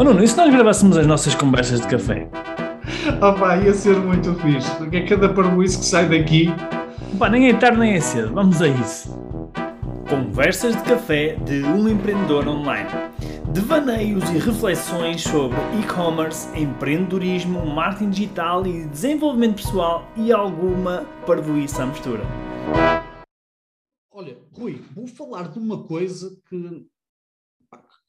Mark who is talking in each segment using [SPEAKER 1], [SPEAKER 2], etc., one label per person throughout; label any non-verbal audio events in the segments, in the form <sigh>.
[SPEAKER 1] Oh Nuno, e se nós gravássemos as nossas conversas de café?
[SPEAKER 2] Oh pá, ia ser muito fixe, porque é cada parboice que sai daqui.
[SPEAKER 1] Pá, nem é tarde nem é cedo, vamos a isso. Conversas de café de um empreendedor online. Devaneios e reflexões sobre e-commerce, empreendedorismo, marketing digital e desenvolvimento pessoal e alguma parvoíça à mistura.
[SPEAKER 2] Olha, Rui, vou falar de uma coisa que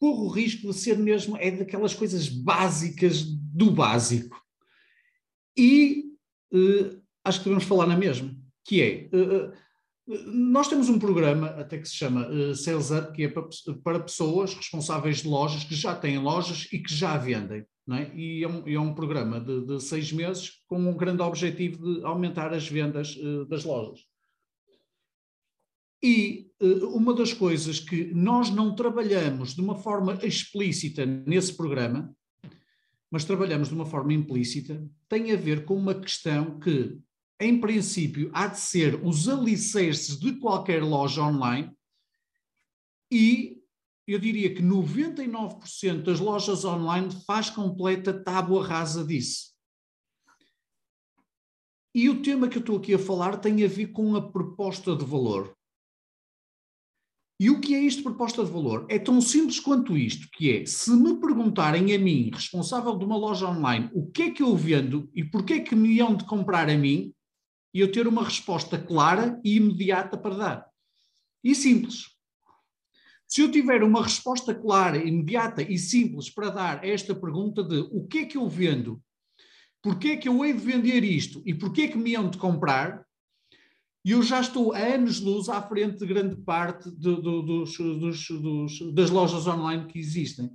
[SPEAKER 2] corro o risco de ser mesmo, é daquelas coisas básicas do básico. E uh, acho que devemos falar na mesma, que é, uh, nós temos um programa até que se chama Sales Up, que é para, para, pessoas responsáveis de lojas que já têm lojas e que já vendem. É? E é um, é um programa de, de, seis meses com um grande objetivo de aumentar as vendas das lojas. E uh, uma das coisas que nós não trabalhamos de uma forma explícita nesse programa, mas trabalhamos de uma forma implícita, tem a ver com uma questão que, em princípio, há de ser os alicerces de qualquer loja online e eu diria que 99% das lojas online faz completa tábua rasa disso. E o tema que eu estou aqui a falar tem a ver com a proposta de valor. E o que é isto proposta de valor? É tão simples quanto isto, que é, se me perguntarem a mim, responsável de uma loja online, o que é que eu vendo e porquê é que me iam de comprar a mim, e eu ter uma resposta clara e imediata para dar. E simples. Se eu tiver uma resposta clara, imediata e simples para dar a esta pergunta de o que é que eu vendo, porquê é que eu hei de vender isto e porquê é que me iam de comprar, e eu já estou a anos-luz à frente de grande parte de, de, dos, dos, dos, das lojas online que existem.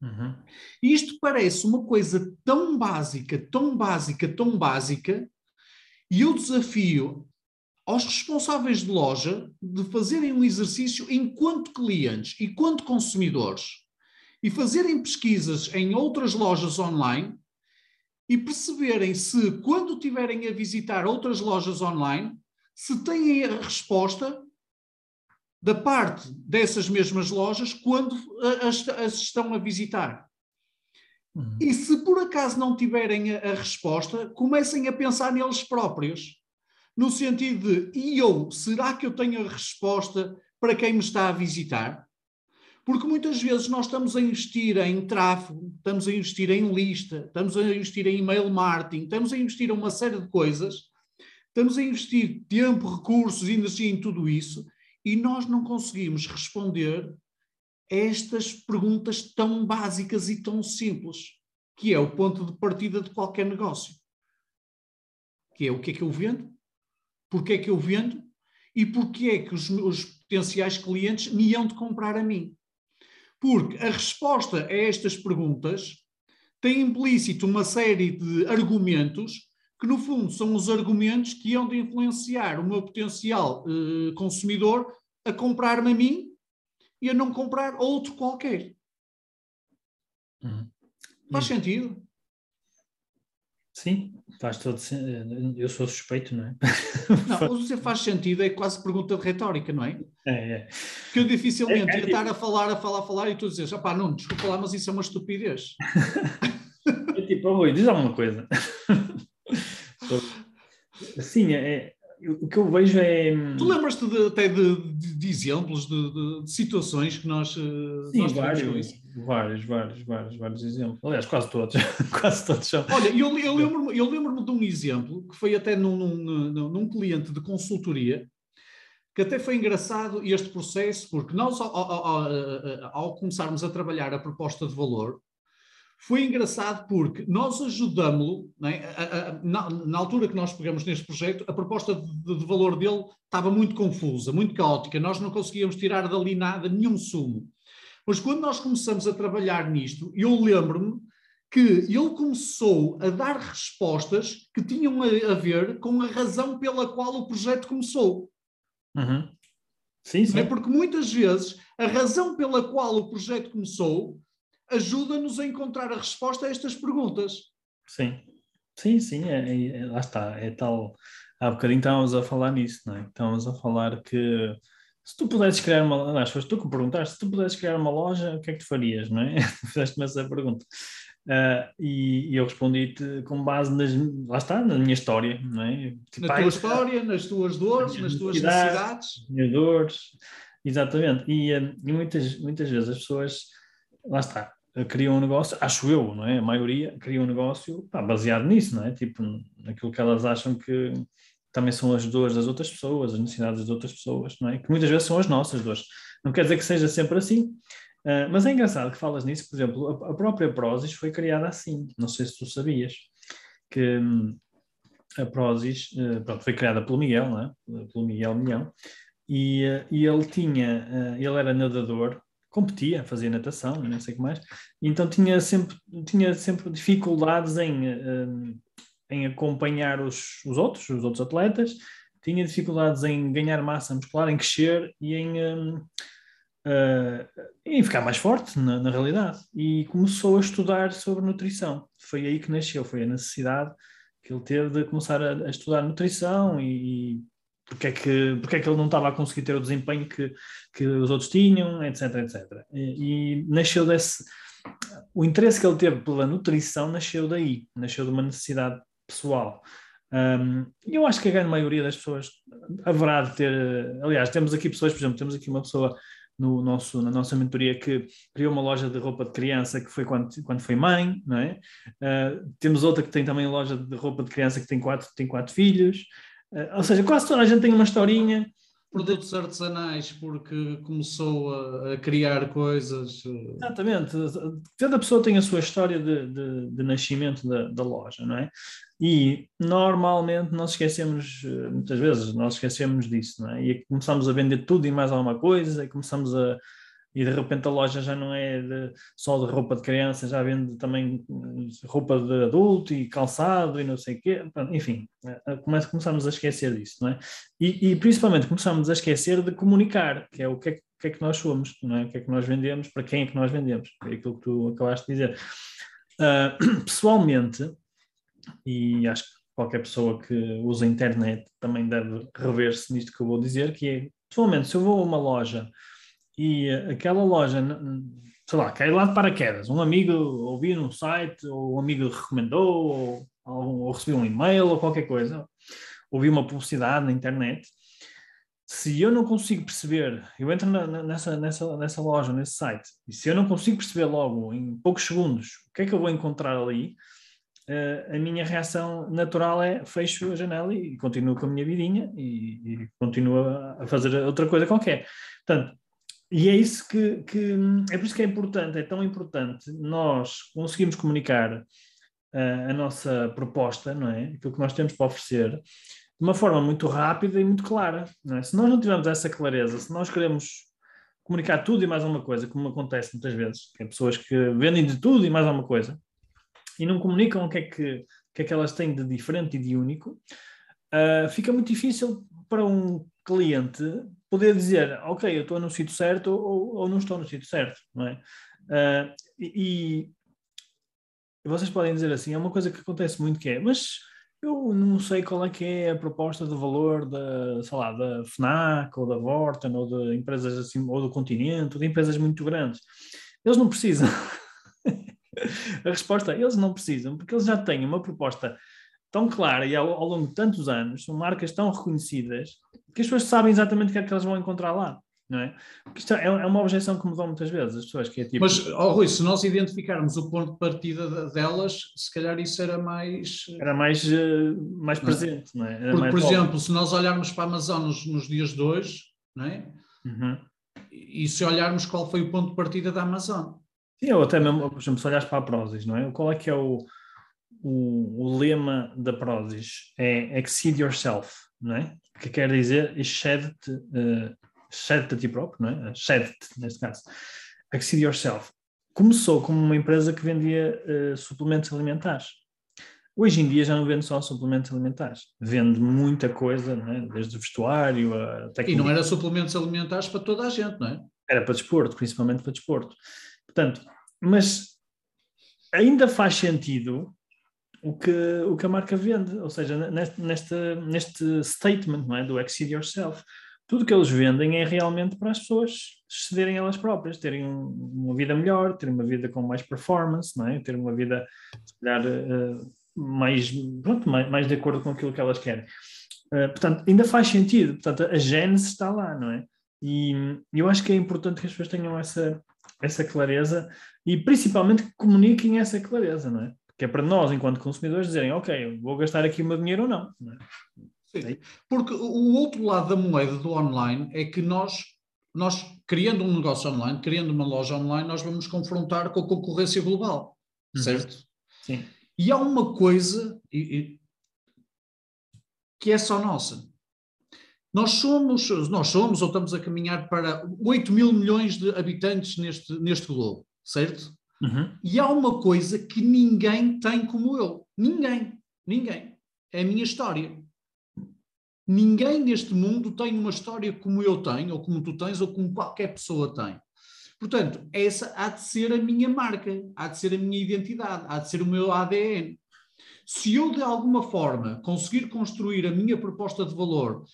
[SPEAKER 2] Uhum. Isto parece uma coisa tão básica, tão básica, tão básica, e eu desafio aos responsáveis de loja de fazerem um exercício enquanto clientes e quanto consumidores e fazerem pesquisas em outras lojas online e perceberem se, quando estiverem a visitar outras lojas online, se têm a resposta da parte dessas mesmas lojas quando as, as estão a visitar. Uhum. E se por acaso não tiverem a, a, resposta, comecem a pensar neles próprios. No sentido de, e eu, será que eu tenho a resposta para quem me está a visitar? Porque muitas vezes nós estamos a investir em tráfego, estamos a investir em lista, estamos a investir em email marketing, estamos a investir em uma série de coisas Estamos a investir tempo, recursos, energia em tudo isso e nós não conseguimos responder a estas perguntas tão básicas e tão simples, que é o ponto de partida de qualquer negócio. Que é o que é que eu vendo, porquê é que eu vendo e porquê é que os, os potenciais clientes me iam de comprar a mim. Porque a resposta a estas perguntas tem implícito uma série de argumentos que no fundo são os argumentos que iam de influenciar o meu potencial uh, consumidor a comprar-me a mim e a não comprar outro qualquer. Uhum. Faz sentido?
[SPEAKER 1] Sim, faz todo sentido. Eu sou suspeito, não é?
[SPEAKER 2] Não, <laughs> você faz sentido, é quase pergunta de retórica, não é?
[SPEAKER 1] É, é.
[SPEAKER 2] Que eu dificilmente é, é, ia estar a falar, a falar, a falar e tu dizes, ah pá, não, desculpa lá, mas isso é uma estupidez. <laughs>
[SPEAKER 1] É tipo, Rui, diz alguma coisa. <laughs> Sim, é, o que eu vejo é.
[SPEAKER 2] Tu lembras-te até de, de, de exemplos de, de, situações que nós. Eh,
[SPEAKER 1] Sim, nós vários, vários, vários, vários, vários exemplos. Aliás, quase todos. <laughs> quase todos são.
[SPEAKER 2] Olha, eu, eu lembro-me lembro de um exemplo que foi até num, num, num cliente de consultoria que até foi engraçado este processo, porque nós, ao, ao, ao, ao começarmos a trabalhar a proposta de valor, foi engraçado porque nós ajudamos-lo, é? na, na, altura que nós pegamos neste projeto, a proposta de, de, valor dele estava muito confusa, muito caótica, nós não conseguíamos tirar dali nada, nenhum sumo. Mas quando nós começamos a trabalhar nisto, eu lembro-me que ele começou a dar respostas que tinham a, a, ver com a razão pela qual o projeto começou.
[SPEAKER 1] Uhum. Sim, sim.
[SPEAKER 2] É porque muitas vezes a razão pela qual o projeto começou ajuda-nos a encontrar a resposta a estas perguntas.
[SPEAKER 1] Sim, sim, sim, é, é, lá está, é tal. Há bocadinho estávamos a falar nisso, não é? Estávamos a falar que se tu pudesses criar uma, aliás, foste tu que me perguntaste, se tu pudesses criar uma loja, o que é que tu farias, não é? <laughs> Fizeste-me essa pergunta. Uh, e, e, eu respondi-te com base nas, lá está, na minha história, não é?
[SPEAKER 2] Tipo, na tua história, nas tuas dores, nas tuas necessidades.
[SPEAKER 1] Minhas dores, exatamente. E, uh, e, muitas, muitas vezes as pessoas, lá está, criam um negócio, acho eu, não é? A maioria cria um negócio pá, baseado nisso, não é? Tipo, naquilo que elas acham que também são as dores das outras pessoas, as necessidades das outras pessoas, não é? Que muitas vezes são as nossas dores. Não quer dizer que seja sempre assim, Uh, mas é engraçado que falas nisso, por exemplo, a, a, própria Prozis foi criada assim, não sei se tu sabias, que hum, a Prozis uh, pronto, foi criada pelo Miguel, não é? pelo Miguel Milhão, e, e ele tinha, ele era nadador, competia, fazia natação, não sei o que mais, então tinha sempre, tinha sempre dificuldades em, hum, em acompanhar os, os outros, os outros atletas, tinha dificuldades em ganhar massa muscular, em crescer e em... Um, uh, em ficar mais forte na, na, realidade. E começou a estudar sobre nutrição. Foi aí que nasceu, foi a necessidade que ele teve de começar a, a estudar nutrição e porque é, que, porque é que ele não estava a conseguir ter o desempenho que, que os outros tinham, etc, etc. E, e nasceu desse... O interesse que ele teve pela nutrição nasceu daí, nasceu de uma necessidade pessoal. Um, eu acho que a grande maioria das pessoas haverá de ter. Aliás, temos aqui pessoas, por exemplo, temos aqui uma pessoa no nosso, na nossa mentoria que criou uma loja de roupa de criança que foi quando, quando foi mãe, não é? Uh, temos outra que tem também loja de roupa de criança que tem quatro, tem quatro filhos. Uh, ou seja, quase toda a gente tem uma historinha.
[SPEAKER 2] Produtos artesanais, porque começou a, a criar coisas.
[SPEAKER 1] Eh, Exatamente. Cada pessoa tem a sua história de, de, de nascimento da, da loja, não é? E normalmente nós esquecemos, eh, muitas vezes, nós esquecemos disso, não é? E começamos a vender tudo e mais alguma coisa, e começamos a. E de repente a loja já não é de, só de roupa de criança, já vende também roupa de adulto e calçado e não sei o quê. Enfim, eh, começamos a esquecer disso, não é? E, e principalmente começamos a esquecer de comunicar, que é o que é, que é que nós somos, não é? O que é que nós vendemos, para quem é que nós vendemos, é aquilo que tu acabaste de dizer. Uh, <clears throat> pessoalmente, e acho que qualquer pessoa que usa a internet também deve rever-se nisto que eu vou dizer, que é, pessoalmente, se eu vou a uma loja e aquela loja, sei lá, cai lá de paraquedas, um amigo ouviu num site, ou um amigo recomendou, ou, ou recebeu um e-mail, ou qualquer coisa, ouvi uma publicidade na internet, se eu não consigo perceber, eu entro na, nessa, nessa, nessa loja, nesse site, e se eu não consigo perceber logo, em poucos segundos, o que é que eu vou encontrar ali, uh, a minha reação natural é fecho a janela e continuo com a minha vidinha e, e continuo a fazer outra coisa qualquer. Portanto, e é isso que, que, é por isso que é importante, é tão importante nós conseguirmos comunicar uh, a nossa proposta, não é? Aquilo que nós temos para oferecer de uma forma muito rápida e muito clara. É? Se nós não tivermos essa clareza, se nós queremos comunicar tudo e mais alguma coisa, como acontece muitas vezes, que é pessoas que vendem de tudo e mais alguma coisa, e não comunicam o que é que, que, é que elas têm de diferente e de único, uh, fica muito difícil para um cliente poder dizer, ok, eu estou no sítio certo ou, ou não estou no sítio certo, não é? Uh, e, e vocês podem dizer assim, é uma coisa que acontece muito que é, mas eu não sei qual é que é a proposta de valor da, sei lá, da FNAC ou da Vorten ou de empresas assim, ou do continente, ou de empresas muito grandes. Eles não precisam. <laughs> A resposta é, eles não precisam, porque eles já têm uma proposta tão clara e ao, ao, longo de tantos anos, são marcas tão reconhecidas, que as pessoas sabem exatamente o que é que elas vão encontrar lá. Não é? Porque isto é, é uma objeção que me dão muitas vezes as pessoas, que é tipo...
[SPEAKER 2] Mas, oh, Rui, se nós identificarmos o ponto de partida delas, se calhar isso era mais...
[SPEAKER 1] Era mais, uh, mais presente, não, é?
[SPEAKER 2] não é? Porque, por exemplo, se nós olharmos para a Amazon nos, nos dias de hoje, não é? Uhum. E se olharmos qual foi o ponto de partida da Amazon,
[SPEAKER 1] Sim, ou até mesmo, por exemplo, se olhares para a Prozis, não é? Qual é que é o, o, o lema da Prozis? É exceed yourself, não é? Que quer dizer excede-te uh, excede a ti próprio, não é? Excede-te, neste caso. Exceed yourself. Começou como uma empresa que vendia uh, suplementos alimentares. Hoje em dia já não vende só suplementos alimentares, vende muita coisa, é? desde o vestuário até.
[SPEAKER 2] E não era suplementos alimentares para toda a gente, não é?
[SPEAKER 1] Era para desporto, principalmente para desporto. Portanto, mas ainda faz sentido o que, o que a marca vende, ou seja, neste, neste, statement não é, do exceed yourself, tudo que eles vendem é realmente para as pessoas cederem elas próprias, terem uma vida melhor, terem uma vida com mais performance, não é? ter uma vida, se calhar, uh, mais, pronto, mais, mais, de acordo com aquilo que elas querem. Uh, portanto, ainda faz sentido, portanto, a gênese está lá, não é? E eu acho que é importante que as pessoas tenham essa, essa clareza e principalmente que comuniquem essa clareza, não é? Que é para nós, enquanto consumidores, dizerem, ok, vou gastar aqui o meu dinheiro ou não. não é?
[SPEAKER 2] Sim, porque o outro lado da moeda do online é que nós, nós, criando um negócio online, criando uma loja online, nós vamos confrontar com a concorrência global, uhum. certo?
[SPEAKER 1] Sim.
[SPEAKER 2] E há uma coisa que é só nossa. Nós somos, nós somos ou estamos a caminhar para 8 mil milhões de habitantes neste, neste globo, certo?
[SPEAKER 1] Uhum.
[SPEAKER 2] E há uma coisa que ninguém tem como eu. Ninguém. Ninguém. É a minha história. Ninguém neste mundo tem uma história como eu tenho, ou como tu tens, ou como qualquer pessoa tem. Portanto, essa há de ser a minha marca, há de ser a minha identidade, há de ser o meu ADN. Se eu, de alguma forma, conseguir construir a minha proposta de valor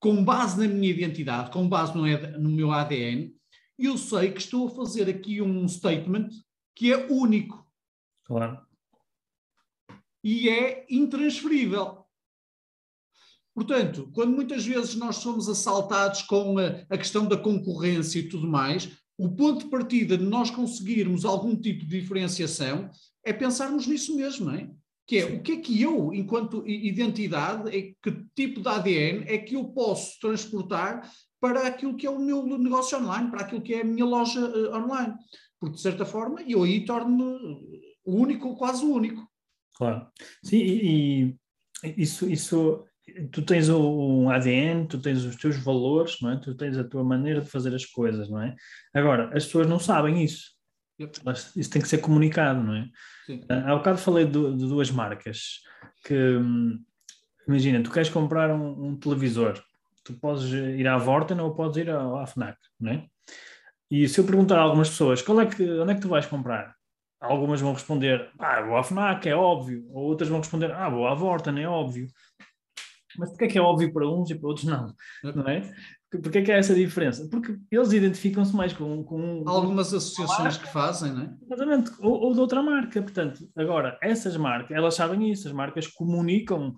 [SPEAKER 2] com base na minha identidade, com base no, no meu ADN, eu sei que estou a fazer aqui um statement que é único.
[SPEAKER 1] Claro.
[SPEAKER 2] E é intransferível. Portanto, quando muitas vezes nós somos assaltados com a, a, questão da concorrência e tudo mais, o ponto de partida de nós conseguirmos algum tipo de diferenciação é pensarmos nisso mesmo, não é? Que é o que é que eu, enquanto identidade, é, que tipo de ADN é que eu posso transportar para aquilo que é o meu negócio online, para aquilo que é a minha loja uh, online. Porque, de certa forma, eu aí torno-me único, quase único.
[SPEAKER 1] Claro. Sim, e, e isso, isso tu tens um ADN, tu tens os teus valores, não é? Tu tens a tua maneira de fazer as coisas, não é? Agora, as pessoas não sabem isso. Yep. Isso tem que ser comunicado, não é? Sim. Ah, há bocado falei de, de duas marcas que, hum, imagina, tu queres comprar um, um, televisor, tu podes ir à Vorten ou podes ir à, à FNAC, não é? E se eu perguntar a algumas pessoas, qual é que, onde é que tu vais comprar? Algumas vão responder, ah, vou à FNAC, é óbvio. Ou outras vão responder, ah, vou à Vorten, é óbvio. Mas porquê é que é óbvio para uns e para outros não? Não é? Porquê é que há essa diferença? Porque eles identificam-se mais com, com
[SPEAKER 2] algumas associações que fazem, não é?
[SPEAKER 1] Exatamente, ou, ou de outra marca. Portanto, agora, essas marcas, elas sabem isso, as marcas comunicam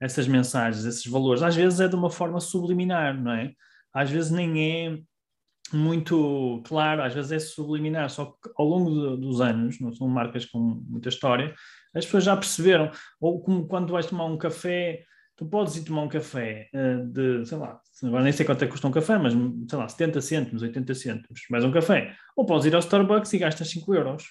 [SPEAKER 1] essas mensagens, esses valores. Às vezes é de uma forma subliminar, não é? Às vezes nem é muito claro, às vezes é subliminar, só que ao longo de, dos anos, não são marcas com muita história, as pessoas já perceberam, ou como quando vais tomar um café, tu podes ir tomar um café uh, de, sei lá, agora nem sei quanto é que custa um café, mas sei lá, 70 cêntimos, 80 cêntimos, mais um café. Ou podes ir ao Starbucks e gastas 5 euros.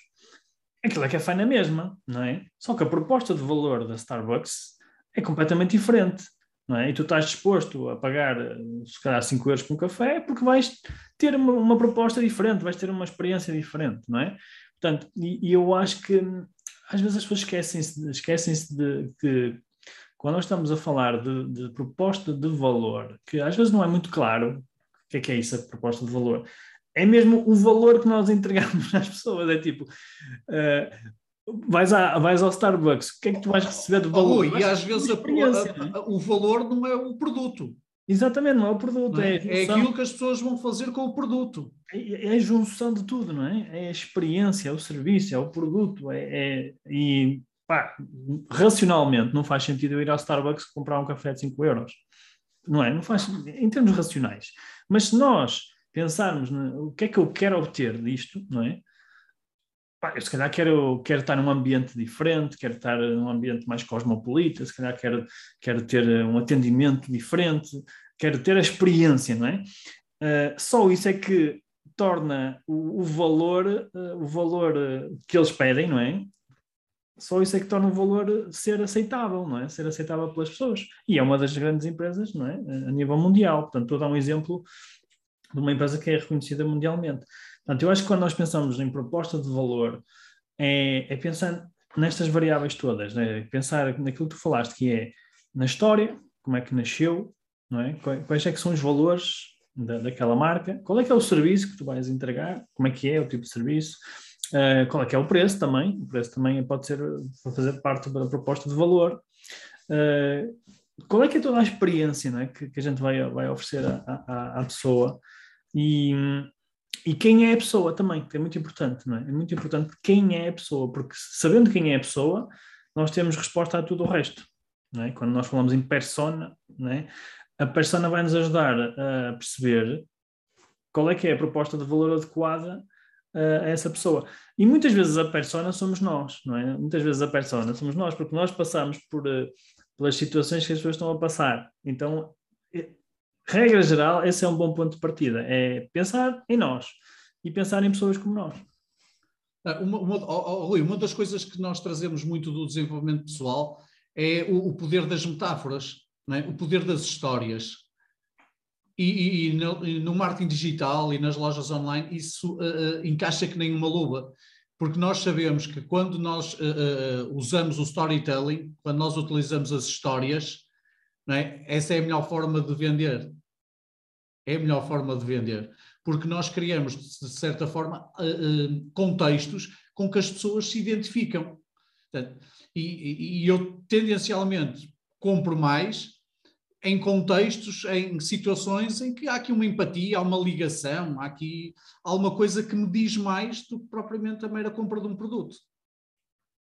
[SPEAKER 1] Aquilo é café na mesma, não é? Só que a proposta de valor da Starbucks é completamente diferente, não é? E tu estás disposto a pagar, eh, se calhar, 5 euros por um café porque vais ter uma, uma proposta diferente, vais ter uma experiência diferente, não é? Portanto, e, e eu acho que às vezes as pessoas esquecem-se esquecem de que quando nós estamos a falar de, de, proposta de valor, que às vezes não é muito claro o que é que é isso, a proposta de valor, é mesmo o valor que nós entregamos <laughs> às pessoas. É tipo, uh, vais, à, vais ao Starbucks, o que é que tu vais receber de valor?
[SPEAKER 2] Oh, e às vezes a, a, a, o valor não é o produto.
[SPEAKER 1] Exatamente, não é o produto. É,
[SPEAKER 2] é, é, aquilo que as pessoas vão fazer com o produto.
[SPEAKER 1] É, é, a junção de tudo, não é? É a experiência, é o serviço, é o produto. É, é e pá, racionalmente não faz sentido eu ir ao Starbucks comprar um café de 5 euros. Não é? Não faz, em termos racionais. Mas se nós pensarmos no o que é que eu quero obter disto, não é? Pá, eu se calhar quero, quero estar num ambiente diferente, quero estar num ambiente mais cosmopolita, se calhar quero, quero ter um atendimento diferente, quero ter a experiência, não é? Uh, só isso é que torna o, o valor, uh, o valor que eles pedem, não é? Só isso é que torna o valor ser aceitável, não é? Ser aceitável pelas pessoas. E é uma das grandes empresas, não é? A nível mundial. Portanto, estou a dar um exemplo de uma empresa que é reconhecida mundialmente. Portanto, eu acho que quando nós pensamos em proposta de valor, é, é pensar nestas variáveis todas, né? pensar naquilo que tu falaste, que é na história, como é que nasceu, não é? Quais é que são os valores da, daquela marca, qual é que é o serviço que tu vais entregar, como é que é o tipo de serviço, Uh, qual é que é o preço também? O preço também pode ser fazer parte da proposta de valor. Uh, qual é que é toda a experiência não é? que, que a gente vai, vai oferecer à, pessoa e, e quem é a pessoa também, que é muito importante, não é? É muito importante quem é a pessoa, porque sabendo quem é a pessoa, nós temos resposta a tudo o resto. Não é? Quando nós falamos em persona, é? a persona vai nos ajudar a perceber qual é que é a proposta de valor adequada a essa pessoa. E muitas vezes a persona somos nós, não é? Muitas vezes a persona somos nós, porque nós passamos por, eh, pelas situações que as pessoas estão a passar. Então, eh, regra geral, esse é um bom ponto de partida, é pensar em nós e pensar em pessoas como nós.
[SPEAKER 2] Ah, uma, uma, oh, oh, uma das coisas que nós trazemos muito do desenvolvimento pessoal é o, o poder das metáforas, é? o poder das histórias. E, e, no, e, no, marketing digital e nas lojas online isso uh, uh, encaixa que nem uma luva, porque nós sabemos que quando nós uh, usamos o storytelling, quando nós utilizamos as histórias, é? essa é a melhor forma de vender. É a melhor forma de vender, porque nós criamos, de certa forma, contextos com que as pessoas se identificam. E, e eu tendencialmente compro mais em contextos, em situações em que há aqui uma empatia, há uma ligação, há aqui alguma coisa que me diz mais do que propriamente a mera compra de um produto.